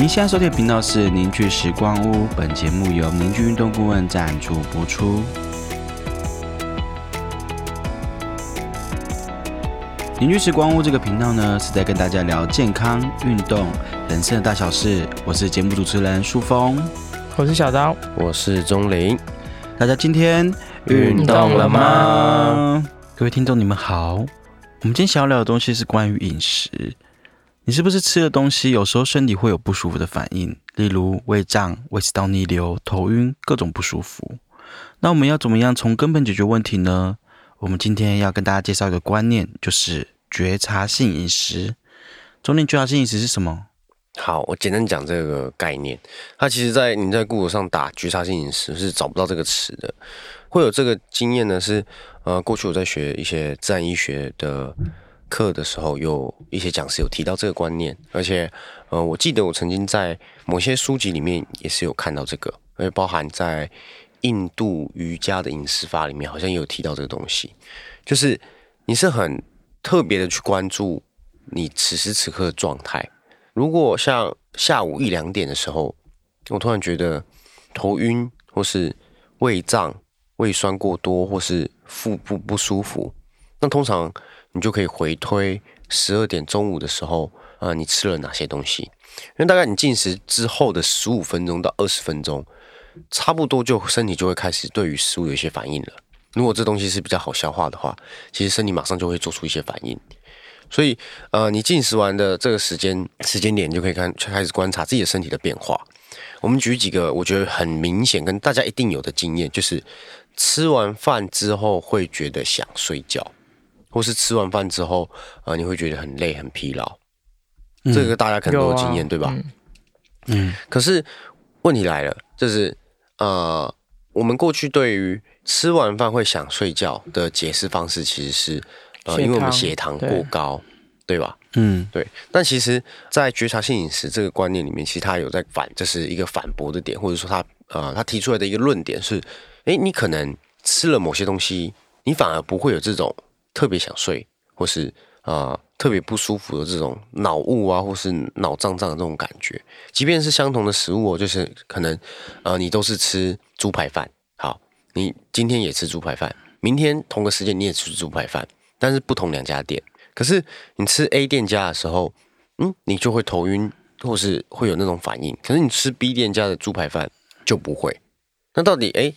您现在收听的频道是凝聚时光屋，本节目由凝聚运动顾问赞助播出。凝聚时光屋这个频道呢，是在跟大家聊健康、运动、人生的大小事。我是节目主持人舒峰，我是小刀，我是钟林。大家今天运动了吗？各位听众，你们好。我们今天想要聊的东西是关于饮食。你是不是吃的东西有时候身体会有不舒服的反应，例如胃胀、胃食道逆流、头晕，各种不舒服？那我们要怎么样从根本解决问题呢？我们今天要跟大家介绍一个观念，就是觉察性饮食。中年觉察性饮食是什么？好，我简单讲这个概念。它其实，在你在 Google 上打觉察性饮食是找不到这个词的。会有这个经验呢，是呃，过去我在学一些自然医学的。课的时候，有一些讲师有提到这个观念，而且，呃，我记得我曾经在某些书籍里面也是有看到这个，而且包含在印度瑜伽的饮食法里面，好像也有提到这个东西，就是你是很特别的去关注你此时此刻的状态。如果像下午一两点的时候，我突然觉得头晕，或是胃胀、胃酸过多，或是腹部不舒服，那通常。你就可以回推十二点中午的时候，啊，你吃了哪些东西？因为大概你进食之后的十五分钟到二十分钟，差不多就身体就会开始对于食物有一些反应了。如果这东西是比较好消化的话，其实身体马上就会做出一些反应。所以，呃，你进食完的这个时间时间点，就可以看开始观察自己的身体的变化。我们举几个我觉得很明显跟大家一定有的经验，就是吃完饭之后会觉得想睡觉。或是吃完饭之后，呃，你会觉得很累、很疲劳，这个大家可能都有经验，对吧？嗯。可是问题来了，就是呃，我们过去对于吃完饭会想睡觉的解释方式，其实是呃，因为我们血糖过高，对吧？嗯，对。但其实，在觉察性饮食这个观念里面，其实他有在反，这是一个反驳的点，或者说他呃，他提出来的一个论点是：哎，你可能吃了某些东西，你反而不会有这种。特别想睡，或是啊特别不舒服的这种脑雾啊，或是脑胀胀的这种感觉，即便是相同的食物，就是可能呃你都是吃猪排饭，好，你今天也吃猪排饭，明天同个时间你也吃猪排饭，但是不同两家店，可是你吃 A 店家的时候，嗯，你就会头晕，或是会有那种反应，可是你吃 B 店家的猪排饭就不会。那到底哎，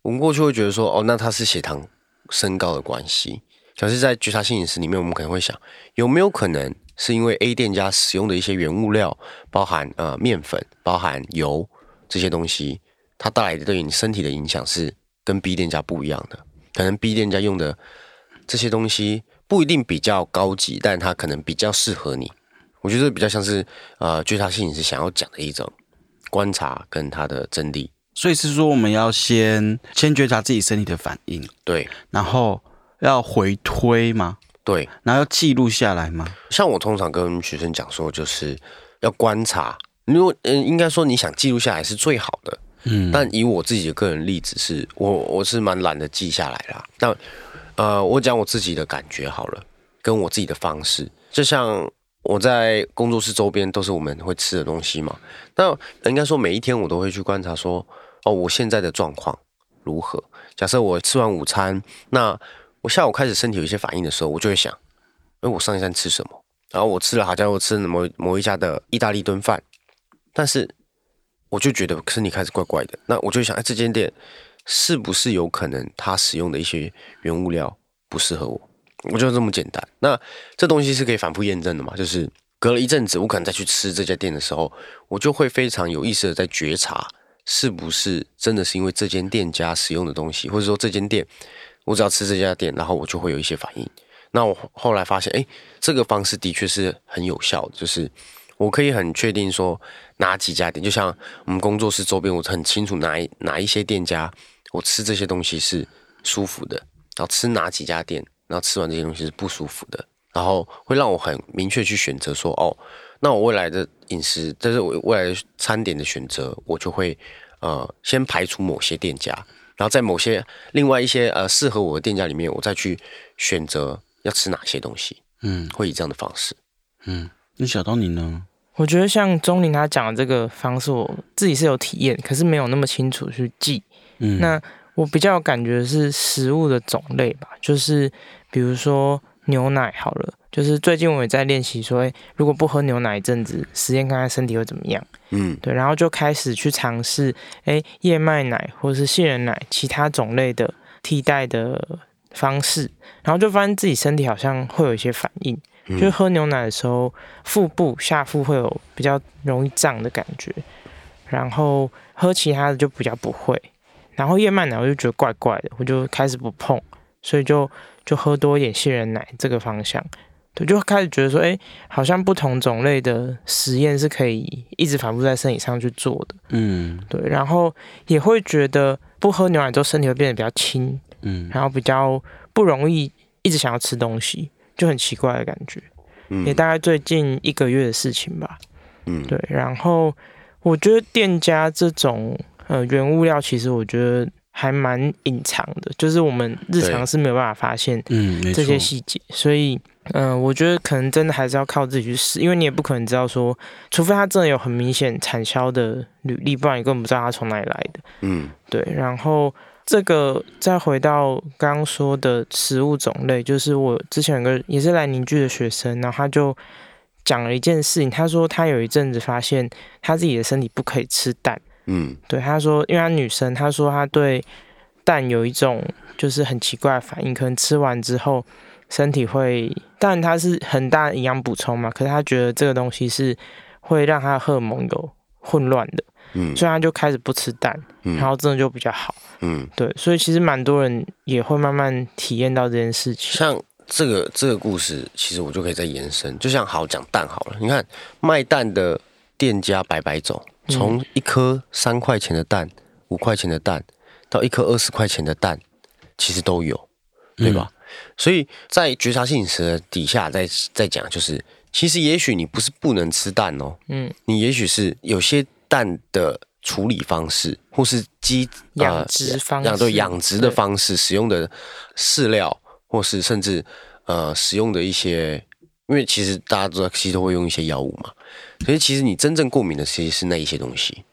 我们过去会觉得说，哦，那它是血糖升高的关系。可是，在觉察性饮食里面，我们可能会想，有没有可能是因为 A 店家使用的一些原物料，包含呃面粉、包含油这些东西，它带来的对你身体的影响是跟 B 店家不一样的？可能 B 店家用的这些东西不一定比较高级，但它可能比较适合你。我觉得比较像是呃觉察性饮食想要讲的一种观察跟它的真谛。所以是说，我们要先先觉察自己身体的反应，对，然后。要回推吗？对，然后要记录下来吗？像我通常跟学生讲说，就是要观察。如果嗯，应该说你想记录下来是最好的。嗯，但以我自己的个人例子，是我我是蛮懒得记下来啦。那呃，我讲我自己的感觉好了，跟我自己的方式，就像我在工作室周边都是我们会吃的东西嘛。那应该说每一天我都会去观察说，哦，我现在的状况如何？假设我吃完午餐，那我下午开始身体有一些反应的时候，我就会想，哎，我上一餐吃什么？然后我吃了好家伙，吃了某某一家的意大利炖饭，但是我就觉得身体开始怪怪的。那我就想，哎，这间店是不是有可能它使用的一些原物料不适合我？我就这么简单。那这东西是可以反复验证的嘛？就是隔了一阵子，我可能再去吃这家店的时候，我就会非常有意识的在觉察，是不是真的是因为这间店家使用的东西，或者说这间店。我只要吃这家店，然后我就会有一些反应。那我后来发现，哎，这个方式的确是很有效的，就是我可以很确定说哪几家店，就像我们工作室周边，我很清楚哪一哪一些店家，我吃这些东西是舒服的，然后吃哪几家店，然后吃完这些东西是不舒服的，然后会让我很明确去选择说，哦，那我未来的饮食，但是我未来餐点的选择，我就会呃先排除某些店家。然后在某些另外一些呃适合我的店家里面，我再去选择要吃哪些东西，嗯，会以这样的方式，嗯，那小到你呢？我觉得像钟林他讲的这个方式，我自己是有体验，可是没有那么清楚去记。嗯，那我比较有感觉是食物的种类吧，就是比如说牛奶好了，就是最近我也在练习说，诶如果不喝牛奶一阵子，实验看看身体会怎么样。嗯对，然后就开始去尝试，诶燕麦奶或者是杏仁奶其他种类的替代的方式，然后就发现自己身体好像会有一些反应，嗯就是喝牛奶的时候，腹部下腹会有比较容易胀的感觉，然后喝其他的就比较不会。然后燕麦奶我就觉得怪怪的，我就开始不碰，所以就就喝多一点杏仁奶这个方向，对，就开始觉得说，哎，好像不同种类的实验是可以一直反复在身体上去做的，嗯。对，然后也会觉得不喝牛奶之后身体会变得比较轻，嗯。然后比较不容易一直想要吃东西，就很奇怪的感觉。嗯。也大概最近一个月的事情吧。嗯。对，然后我觉得店家这种呃原物料，其实我觉得还蛮隐藏的，就是我们日常是没有办法发现嗯，这些错细节，所以。嗯、我觉得可能真的还是要靠自己去试，因为你也不可能知道说，除非他真的有很明显产销的履历，不然你根本不知道他从哪里来的。嗯对，然后这个再回到刚刚说的食物种类，就是我之前有个也是来凝聚的学生，然后他就讲了一件事情，他说他有一阵子发现他自己的身体不可以吃蛋，嗯。对，他说因为他女生，他说他对蛋有一种就是很奇怪的反应，可能吃完之后身体会，当然它是很大的营养补充嘛，可是他觉得这个东西是会让他的荷尔蒙有混乱的，嗯。所以他就开始不吃蛋，嗯。然后真的就比较好。嗯，对，所以其实蛮多人也会慢慢体验到这件事情。像这个这个故事，其实我就可以再延伸，就像好讲蛋好了，你看卖蛋的店家百百种，嗯从一颗三块钱的蛋、五块钱的蛋，到一颗二十块钱的蛋，其实都有，对吧？所以在觉察性饮食的底下再再讲，就是其实也许你不是不能吃蛋哦，嗯，你也许是有些蛋的处理方式，或是鸡养殖方式。养对养殖的方式，使用的饲料，或是甚至呃使用的一些，因为其实大家都知道，其实都会用一些药物嘛，所以其实你真正过敏的其实是那一些东西，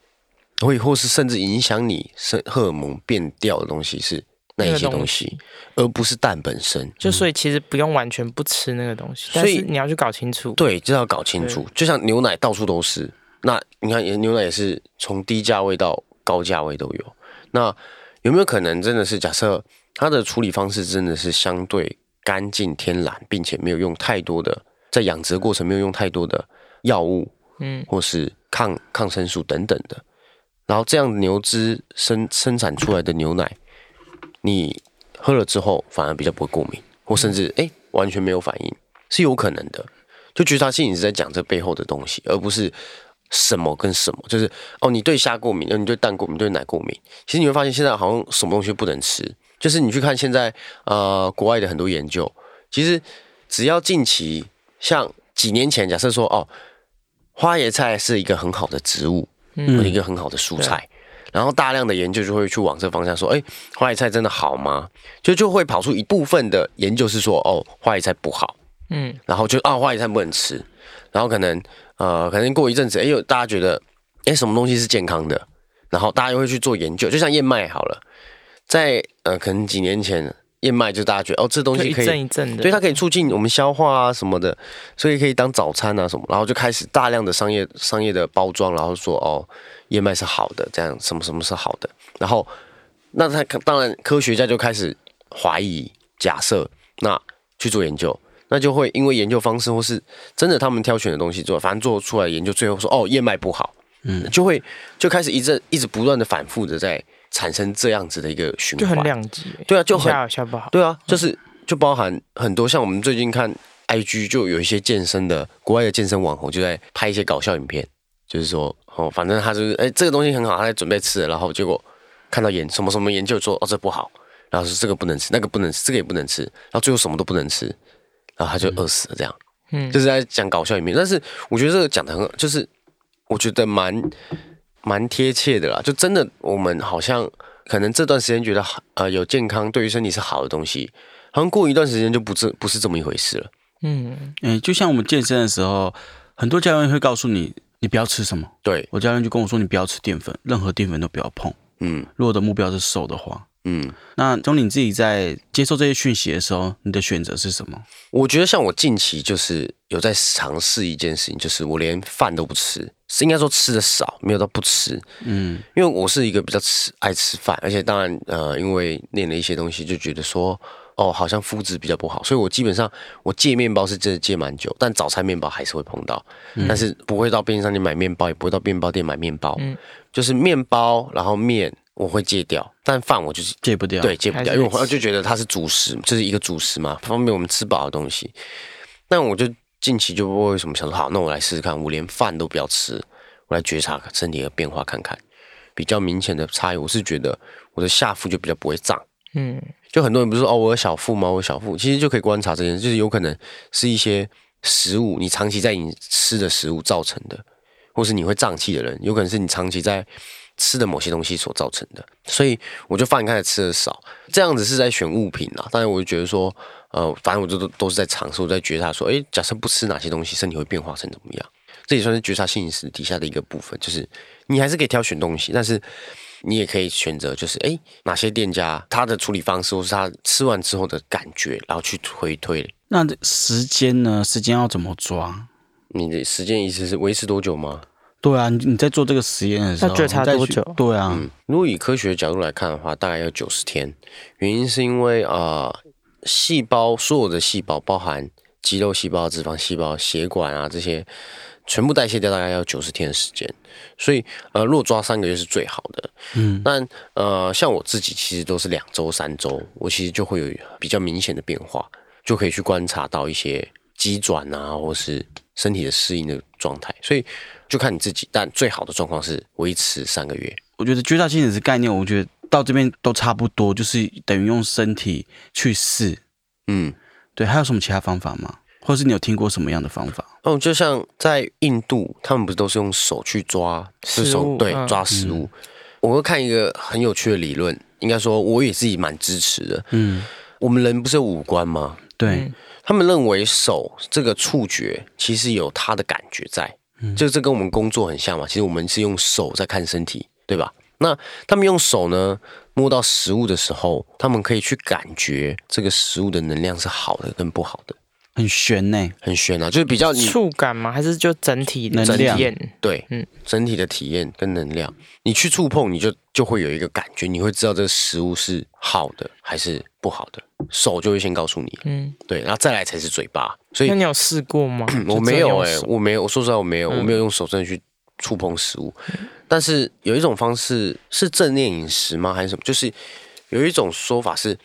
会或是甚至影响你生荷尔蒙变调的东西是那一些东西，而不是蛋本身。就所以其实不用完全不吃那个东西，但所以你要去搞清楚。对，就要搞清楚。就像牛奶到处都是，那你看牛奶也是从低价位到高价位都有。那有没有可能真的是假设它的处理方式真的是相对干净天然，并且没有用太多的在养殖的过程没有用太多的药物嗯，或是抗抗生素等等的，然后这样牛只生生产出来的牛奶，你喝了之后反而比较不会过敏，或甚至哎、诶完全没有反应，是有可能的。就觉察性饮食在讲这背后的东西，而不是什么跟什么，就是哦，你对虾过敏，哦，你对蛋过敏，对奶过敏。其实你会发现现在好像什么东西不能吃，就是你去看现在呃国外的很多研究，其实只要近期像几年前，假设说哦，花椰菜是一个很好的植物，嗯。或者一个很好的蔬菜。然后大量的研究就会去往这个方向说，哎，花椰菜真的好吗？就就会跑出一部分的研究是说，哦，花椰菜不好，嗯，然后就啊花椰菜不能吃，然后可能呃可能过一阵子，哎呦大家觉得哎什么东西是健康的，然后大家又会去做研究，就像燕麦好了，在呃可能几年前燕麦就大家觉得哦这东西可以阵一阵的。对，它可以促进我们消化啊什么的，所以可以当早餐啊什么，然后就开始大量的商业商业的包装，然后说哦，燕麦是好的，这样什么什么是好的，然后那他当然科学家就开始怀疑假设，那去做研究，那就会因为研究方式或是真的他们挑选的东西做，反正做出来研究，最后说哦燕麦不好，嗯，就会就开始一阵一直不断的反复的在产生这样子的一个循环。就很环，两极。对啊，就很下下不好。对啊，就是就包含很多像我们最近看 IG 就有一些健身的国外的健身网红就在拍一些搞笑影片，就是说哦，反正他就是哎、这个东西很好，他在准备吃，然后结果看到研什么什么研究说哦这不好，然后说这个不能吃，那个不能吃，这个也不能吃，然后最后什么都不能吃，然后他就饿死了这样。嗯，就是在讲搞笑影片，但是我觉得这个讲的很，就是我觉得蛮蛮贴切的啦。就真的我们好像可能这段时间觉得好呃有健康对于身体是好的东西，好像过一段时间就不是不是这么一回事了。嗯，嗯，就像我们健身的时候，很多教练会告诉你，你不要吃什么。对，我教练就跟我说，你不要吃淀粉，任何淀粉都不要碰。嗯如果的目标是瘦的话，嗯，那从你自己在接受这些讯息的时候，你的选择是什么？我觉得像我近期就是有在尝试一件事情，就是我连饭都不吃，是应该说吃的少，没有到不吃。嗯因为我是一个比较吃爱吃饭，而且当然呃，因为练了一些东西，就觉得说哦，好像肤质比较不好，所以我基本上我戒面包是真的戒蛮久，但早餐面包还是会碰到，但是不会到便利商店买面包，也不会到面包店买面包，嗯就是面包然后面我会戒掉，但饭我就是戒不掉。对，戒不掉，因为我就觉得它是主食，就是一个主食嘛，方便我们吃饱的东西。但我就近期就不会为什么想说，好，那我来试试看，我连饭都不要吃，我来觉察身体的变化看看，比较明显的差异，我是觉得我的下腹就比较不会胀。嗯，就很多人不是说哦，我有小腹吗？我有小腹，其实就可以观察这件事，就是有可能是一些食物，你长期在你吃的食物造成的，或是你会胀气的人，有可能是你长期在吃的某些东西所造成的。所以我就饭开始吃的少，这样子是在选物品啊。当然，我就觉得说，呃，反正我就都都是在尝试，我在觉察说，诶，假设不吃哪些东西，身体会变化成怎么样？这也算是觉察性饮食底下的一个部分，就是你还是可以挑选东西，但是你也可以选择，就是诶哪些店家他的处理方式，或是他吃完之后的感觉，然后去回推。那这时间呢？时间要怎么抓？你的时间意思是维持多久吗？对啊，你你在做这个实验的时候，要觉察多久对啊，嗯，如果以科学角度来看的话，大概要九十天。原因是因为啊、呃细胞所有的细胞，包含肌肉细胞、脂肪细胞、血管啊这些，全部代谢掉，大概要九十天的时间。所以呃，如果抓三个月是最好的。嗯，但呃，像我自己其实都是两周、三周，我其实就会有比较明显的变化，就可以去观察到一些肌转啊，或是身体的适应的状态。所以就看你自己，但最好的状况是维持三个月。我觉得绝大性饮食概念，我觉得到这边都差不多，就是等于用身体去试。嗯。对，还有什么其他方法吗？或是你有听过什么样的方法？哦，就像在印度，他们不是都是用手去抓，食是手对物嗯抓食物。我会看一个很有趣的理论，应该说我也自己蛮支持的。嗯，我们人不是有五官吗？对，嗯他们认为手这个触觉其实有它的感觉在，嗯就这跟我们工作很像嘛。其实我们是用手在看身体，对吧？那他们用手呢摸到食物的时候，他们可以去感觉这个食物的能量是好的跟不好的，很悬呢。很悬啊，就是比较你触感吗？还是就整体的能量体验？对，嗯整体的体验跟能量，你去触碰，你就就会有一个感觉，你会知道这个食物是好的还是不好的，手就会先告诉你，嗯，对，然后再来才是嘴巴。所以那你有试过吗？我没有哎、我没有，我说实话我没有，嗯我没有用手真的去触碰食物。但是有一种方式是正念饮食吗？还是什么？就是有一种说法是，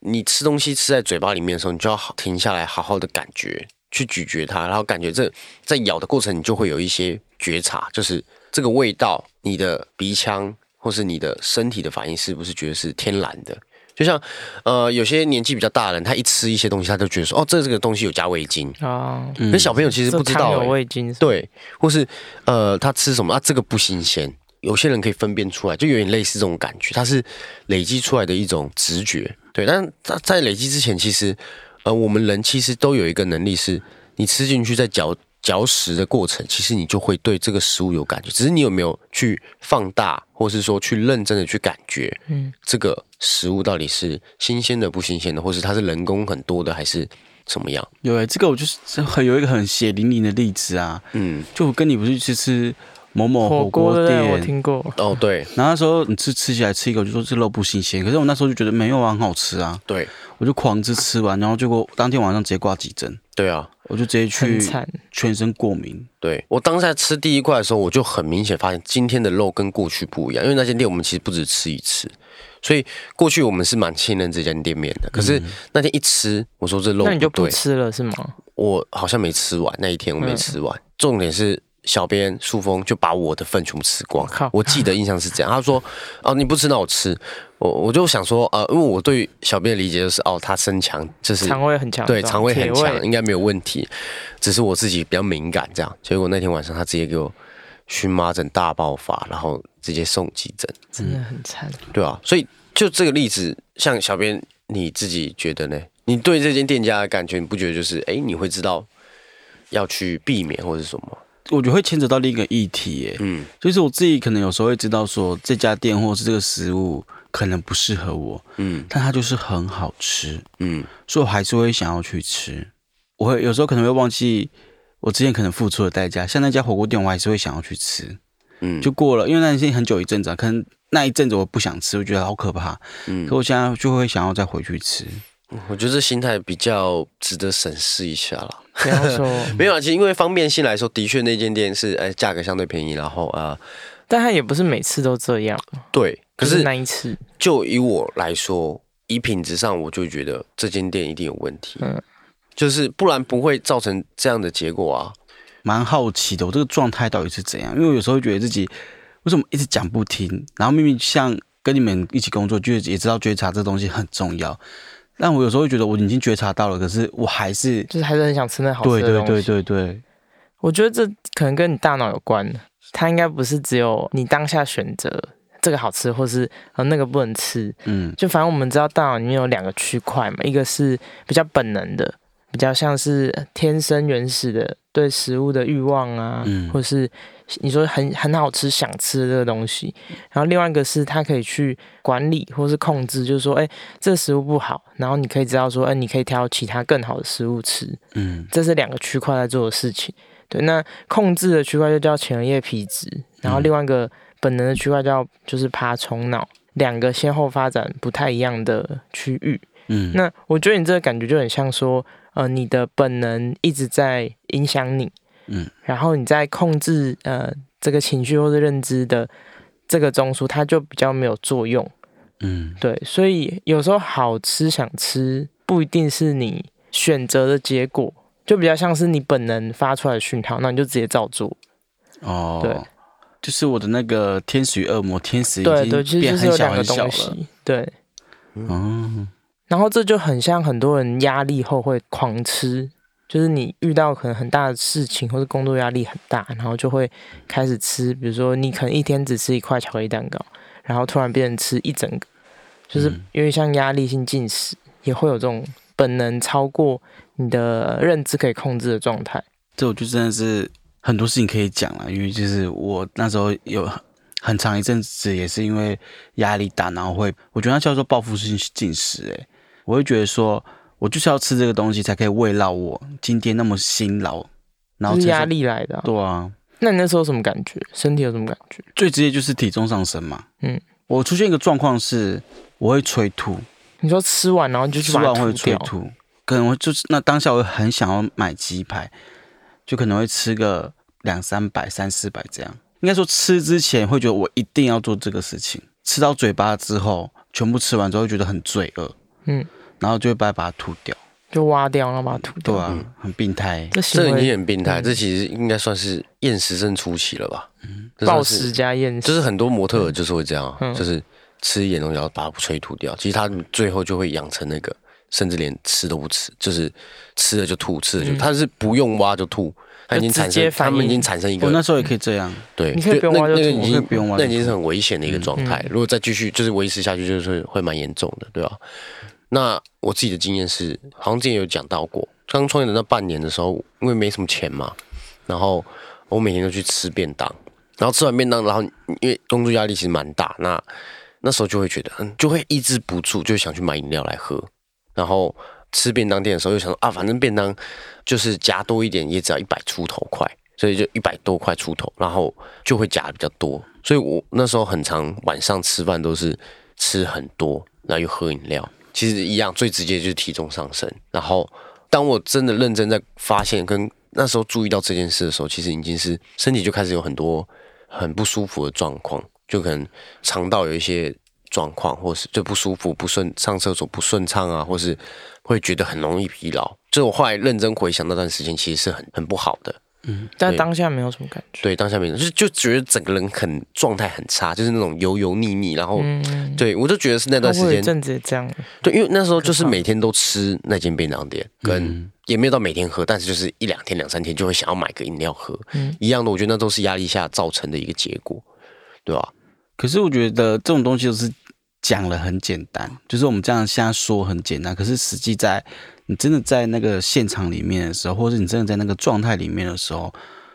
你吃东西吃在嘴巴里面的时候，你就要停下来，好好的感觉，去咀嚼它，然后感觉这在咬的过程，你就会有一些觉察，就是这个味道，你的鼻腔或是你的身体的反应是不是觉得是天然的？就像呃，有些年纪比较大的人，他一吃一些东西，他就觉得说，哦，这这个东西有加味精。啊，嗯可是小朋友其实不知道、汤有欸，味精，对，或是呃，他吃什么啊？这个不新鲜。有些人可以分辨出来，就有点类似这种感觉，它是累积出来的一种直觉。对，但在在累积之前，其实呃，我们人其实都有一个能力是，你吃进去在嚼嚼食的过程，其实你就会对这个食物有感觉，只是你有没有去放大，或是说去认真的去感觉，嗯，这个食物到底是新鲜的不新鲜的，或是它是人工很多的，还是怎么样？有诶、这个我就是很有一个很血淋淋的例子啊，嗯，就我跟你不是去吃某某火火锅店。我，听过，哦，对。然后那时候你吃吃起来吃一口就说这肉不新鲜，可是我那时候就觉得没有啊，很好吃啊，对。我就狂吃吃完，然后结果当天晚上直接挂急诊，对啊，我就直接去全身过敏。对。我当下吃第一块的时候，我就很明显发现今天的肉跟过去不一样，因为那间店我们其实不止吃一次，所以过去我们是蛮信任这间店面的。可是那天一吃，我说这肉那你就不，吃了是吗？我好像没吃完那一天，我没吃完。重点是小编素峰就把我的粪全部吃光我记得印象是这样。他说：“哦，你不吃那我吃。”我我就想说，呃，因为我对小编的理解就是，哦，他身强，就是肠胃很强，对，肠胃很强，应该没有问题。只是我自己比较敏感，这样。结果那天晚上他直接给我荨麻疹大爆发，然后直接送急诊，真的很惨。对啊。所以就这个例子，像小编你自己觉得呢？你对这间店家的感觉，你不觉得就是，哎，你会知道要去避免或者什么？我觉得会牵扯到另一个议题，耶，嗯。就是我自己可能有时候会知道说这家店或者是这个食物可能不适合我，嗯。但它就是很好吃，嗯。所以我还是会想要去吃。我会有时候可能会忘记我之前可能付出的代价，像那家火锅店，我还是会想要去吃。嗯，就过了，因为那已经很久一阵子了，可能那一阵子我不想吃，我觉得好可怕，嗯。可我现在就会想要再回去吃。我觉得这心态比较值得审视一下了。不要说，没有啊，其实因为方便性来说，的确那间店是哎价格相对便宜，然后呃但它也不是每次都这样，对，可是那一次，就以我来说，以品质上，我就觉得这间店一定有问题。嗯就是不然不会造成这样的结果啊。蛮好奇的，我这个状态到底是怎样？因为我有时候会觉得自己为什么一直讲不听，然后明明像跟你们一起工作，就是也知道觉察这东西很重要，但我有时候会觉得我已经觉察到了，可是我还是就是还是很想吃那好吃对对的东西。对对对，我觉得这可能跟你大脑有关，它应该不是只有你当下选择这个好吃，或是呃那个不能吃。嗯就反正我们知道大脑里面有两个区块嘛，一个是比较本能的，比较像是天生原始的对食物的欲望啊，嗯或是你说很很好吃想吃的这个东西，然后另外一个是它可以去管理或是控制，就是说，哎，这个食物不好，然后你可以知道说，哎，你可以挑其他更好的食物吃，嗯这是两个区块在做的事情。对，那控制的区块就叫前额叶皮质，然后另外一个本能的区块叫就是爬虫脑，两个先后发展不太一样的区域。嗯，那我觉得你这个感觉就很像说，呃，你的本能一直在影响你，嗯，然后你在控制呃这个情绪或者认知的这个中枢，它就比较没有作用。嗯对，所以有时候好吃想吃不一定是你选择的结果，就比较像是你本能发出来的讯号，那你就直接照做。哦，对，就是我的那个天使与恶魔，天使已对对，其实经变就是有两个很小很小了，东西。对，嗯，然后这就很像很多人压力后会狂吃，就是你遇到可能很大的事情，或是工作压力很大，然后就会开始吃，比如说你可能一天只吃一块巧克力蛋糕，然后突然变成吃一整个，就是嗯。因为像压力性进食也会有这种本能超过你的认知可以控制的状态。这我就真的是很多事情可以讲了，因为就是我那时候有很长一阵子也是因为压力大，然后会我觉得那叫做报复性进食，诶，我会觉得说我就是要吃这个东西才可以慰劳我今天那么辛劳，然后就是压，力来的啊、对啊，那你那时候有什么感觉？身体有什么感觉？最直接就是体重上升嘛，嗯，我出现一个状况是我会催吐，你说吃完然后就去吃完会，催吐，可能我就是那当下我很想要买鸡排，就可能会吃个两三百、三四百这样。应该说吃之前会觉得我一定要做这个事情，吃到嘴巴之后，全部吃完之后会觉得很罪恶，嗯，然后就会把它把它吐掉。就挖掉，然后把它吐掉。对啊，很病态。这已经很病态，嗯这其实应该算是厌食症初期了吧？嗯，暴食加厌食，就是很多模特儿就是会这样就是吃一点东西然后把它催吐掉，其实他最后就会养成那个，甚至连吃都不吃，就是吃了就吐，吃了就，嗯他是不用挖就吐，他已经产生，他们已经产生一个我那时候也可以这样，对，你可以不用挖就吐那那个已经不用挖那已经是很危险的一个状态。嗯如果再继续就是维持下去，就是会蛮严重的，对吧？那我自己的经验是，好像之前有讲到过，刚创业的那半年的时候，因为没什么钱嘛，然后我每天都去吃便当，然后吃完便当，然后因为工作压力其实蛮大，那那时候就会觉得，嗯，就会抑制不住，就想去买饮料来喝，然后吃便当店的时候又想说啊，反正便当就是夹多一点也只要一百出头块，所以就一百多块出头，然后就会夹的比较多，所以我那时候很常晚上吃饭都是吃很多，然后又喝饮料，其实一样，最直接就是体重上升。然后当我真的认真在发现跟那时候注意到这件事的时候，其实已经是身体就开始有很多很不舒服的状况，就可能肠道有一些状况，或是就不舒服、不顺，上厕所不顺畅啊，或是会觉得很容易疲劳。就我后来认真回想那段时间，其实是很很不好的。但当下没有什么感觉。对，当下没有，就就觉得整个人很状态很差，就是那种油油腻腻，然后、嗯，对我就觉得是那那段时间，阵子也这样，对，因为那时候就是每天都吃那间便当店，跟嗯。也没有到每天喝，但是就是一两天、两三天就会想要买个饮料喝，嗯。一样的，我觉得那都是压力下造成的一个结果，对吧？可是我觉得这种东西就是讲了很简单，就是我们这样现在说很简单，可是实际在你真的在那个现场里面的时候，或者是你真的在那个状态里面的时候，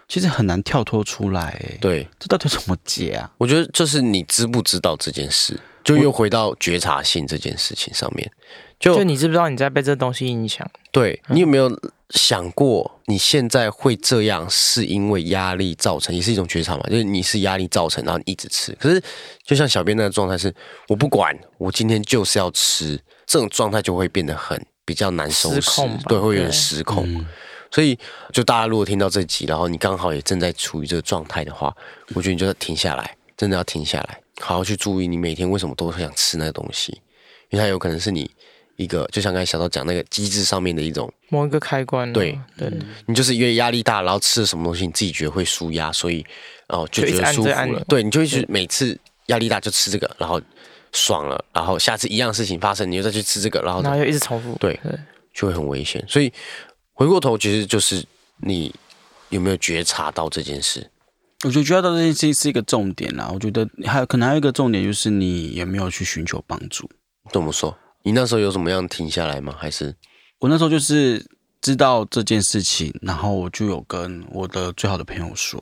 其实很难跳脱出来。哎，对，这到底怎么解啊？我觉得就是你知不知道这件事，就又回到觉察性这件事情上面。就就你知不知道你在被这东西影响？对你有没有想过，你现在会这样是因为压力造成，也是一种觉察嘛？就是你是压力造成，然后你一直吃。可是就像小编那个状态是，我不管，我今天就是要吃，这种状态就会变得很比较难收拾失控，对，会有点失控。嗯。所以，就大家如果听到这集，然后你刚好也正在处于这个状态的话，我觉得你就要停下来，真的要停下来，好好去注意你每天为什么都会想吃那个东西，因为它有可能是你一个，就像刚才小刀讲那个机制上面的一种，某一个开关啊。对。对，你就是因为压力大，然后吃了什么东西，你自己觉得会舒压，所以哦就就觉得舒服了。对，你就一直每次压力大就吃这个，然后爽了，然后下次一样事情发生，你又再去吃这个，然后然后又一直重复。对对，就会很危险。所以回过头，其实就是你有没有觉察到这件事？我觉得觉察到这件事情是一个重点啦。我觉得还有可能还有一个重点就是你有没有去寻求帮助。怎么说？你那时候有什么样停下来吗？还是我那时候就是知道这件事情，然后我就有跟我的最好的朋友说，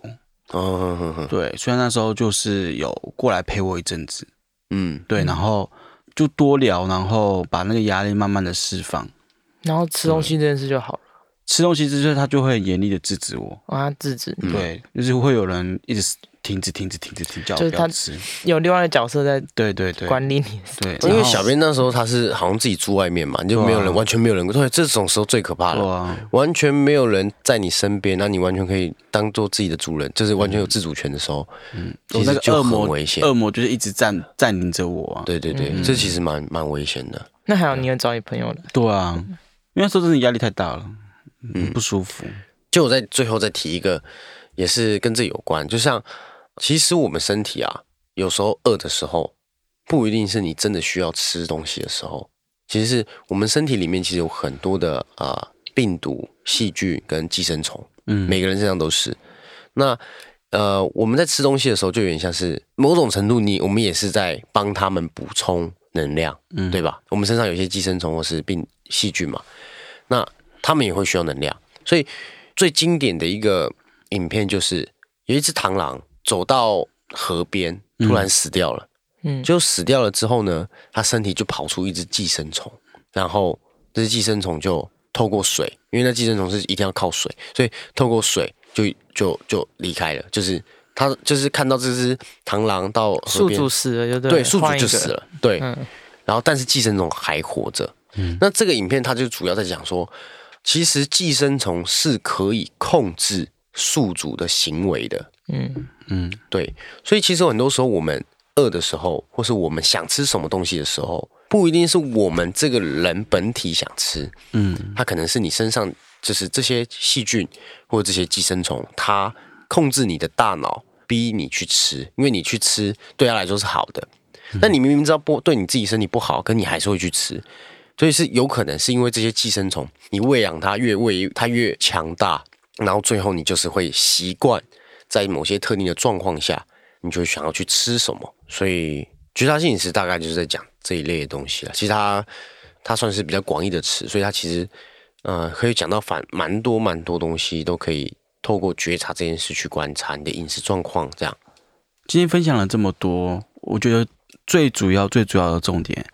哦对，虽然那时候就是有过来陪我一阵子，嗯，对，然后就多聊，然后把那个压力慢慢的释放。然后吃东西这件事就好了。吃东西之后，他就会严厉的制止我，啊，制止嗯对，就是会有人一直停止、停止、停止、停就是他我不要吃。有另外的角色在对对对，管理你。对，因为小编那时候他是好像自己住外面嘛，你就没有人，完全没有人。对，这种时候最可怕了，啊，完全没有人在你身边，那你完全可以当做自己的主人，就是完全有自主权的时候，嗯，我那个其实就很恶魔危险。恶魔就是一直占占领着我啊。对对对，嗯这其实蛮蛮危险的。那还有你有找你朋友的，对啊，因为那时候真的压力太大了，嗯，不舒服。就我在最后再提一个，也是跟这有关，就像其实我们身体啊，有时候饿的时候，不一定是你真的需要吃东西的时候，其实是我们身体里面其实有很多的啊、呃病毒、细菌跟寄生虫，嗯，每个人身上都是。那呃，我们在吃东西的时候，就有点像是某种程度你，我们也是在帮他们补充能量，嗯对吧？我们身上有些寄生虫或是病细菌嘛，那他们也会需要能量。所以最经典的一个影片就是有一只螳螂走到河边，突然死掉了。嗯，就死掉了之后呢，他身体就跑出一只寄生虫，然后这只寄生虫就透过水，因为那寄生虫是一定要靠水，所以透过水就就就离开了。就是他就是看到这只螳螂到河边宿主，死了就对宿主就死。了，对，嗯然后但是寄生虫还活着。那这个影片它就主要在讲说，其实寄生虫是可以控制宿主的行为的。嗯嗯。对，所以其实很多时候我们饿的时候，或是我们想吃什么东西的时候，不一定是我们这个人本体想吃，嗯。它可能是你身上就是这些细菌或者这些寄生虫，它控制你的大脑，逼你去吃，因为你去吃对它来说是好的。但你明明知道不对你自己身体不好，可你还是会去吃，所以是有可能是因为这些寄生虫，你喂养它越喂它越强大，然后最后你就是会习惯在某些特定的状况下，你就想要去吃什么。所以觉察性饮食大概就是在讲这一类的东西了。其实它它算是比较广义的词，所以它其实呃可以讲到反蛮多蛮多东西，都可以透过觉察这件事去观察你的饮食状况，这样。今天分享了这么多，我觉得最主要、最主要的重点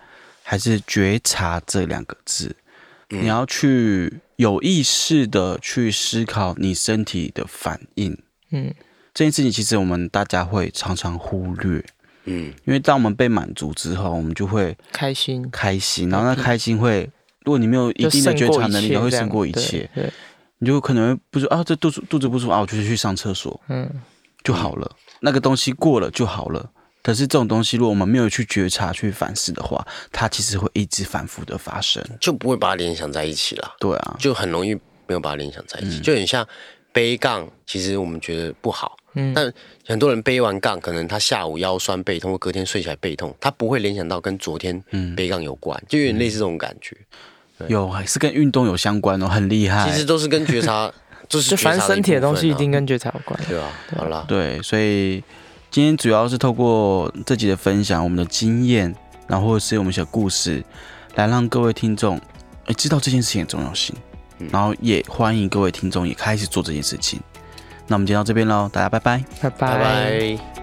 还是觉察这两个字。你要去有意识的去思考你身体的反应。嗯。这件事情其实我们大家会常常忽略，嗯。因为当我们被满足之后，我们就会开心，开心，然后那开心会，如果你没有一定的觉察能力，你会胜过一切，对，你就可能不说啊，这肚子肚子不舒服啊，我就去上厕所嗯。就好了，那个东西过了就好了。可是这种东西，如果我们没有去觉察、去反思的话，它其实会一直反复的发生。就不会把它联想在一起了，对啊，就很容易没有把它联想在一起，嗯。就很像背杠，其实我们觉得不好，嗯，但很多人背完杠，可能他下午腰酸背痛，或隔天睡起来背痛，他不会联想到跟昨天嗯背杠有关，就有点类似这种感觉。有还是跟运动有相关哦，很厉害。其实都是跟觉察，就是就凡觉察的一身体的东西一定跟觉察有关。对吧？好啦，对，所以今天主要是透过自己的分享，我们的经验，然后或者是我们小故事，来让各位听众诶知道这件事情的重要性，然后也欢迎各位听众也开始做这件事情。那我们今天到这边喽，大家拜拜。拜拜拜。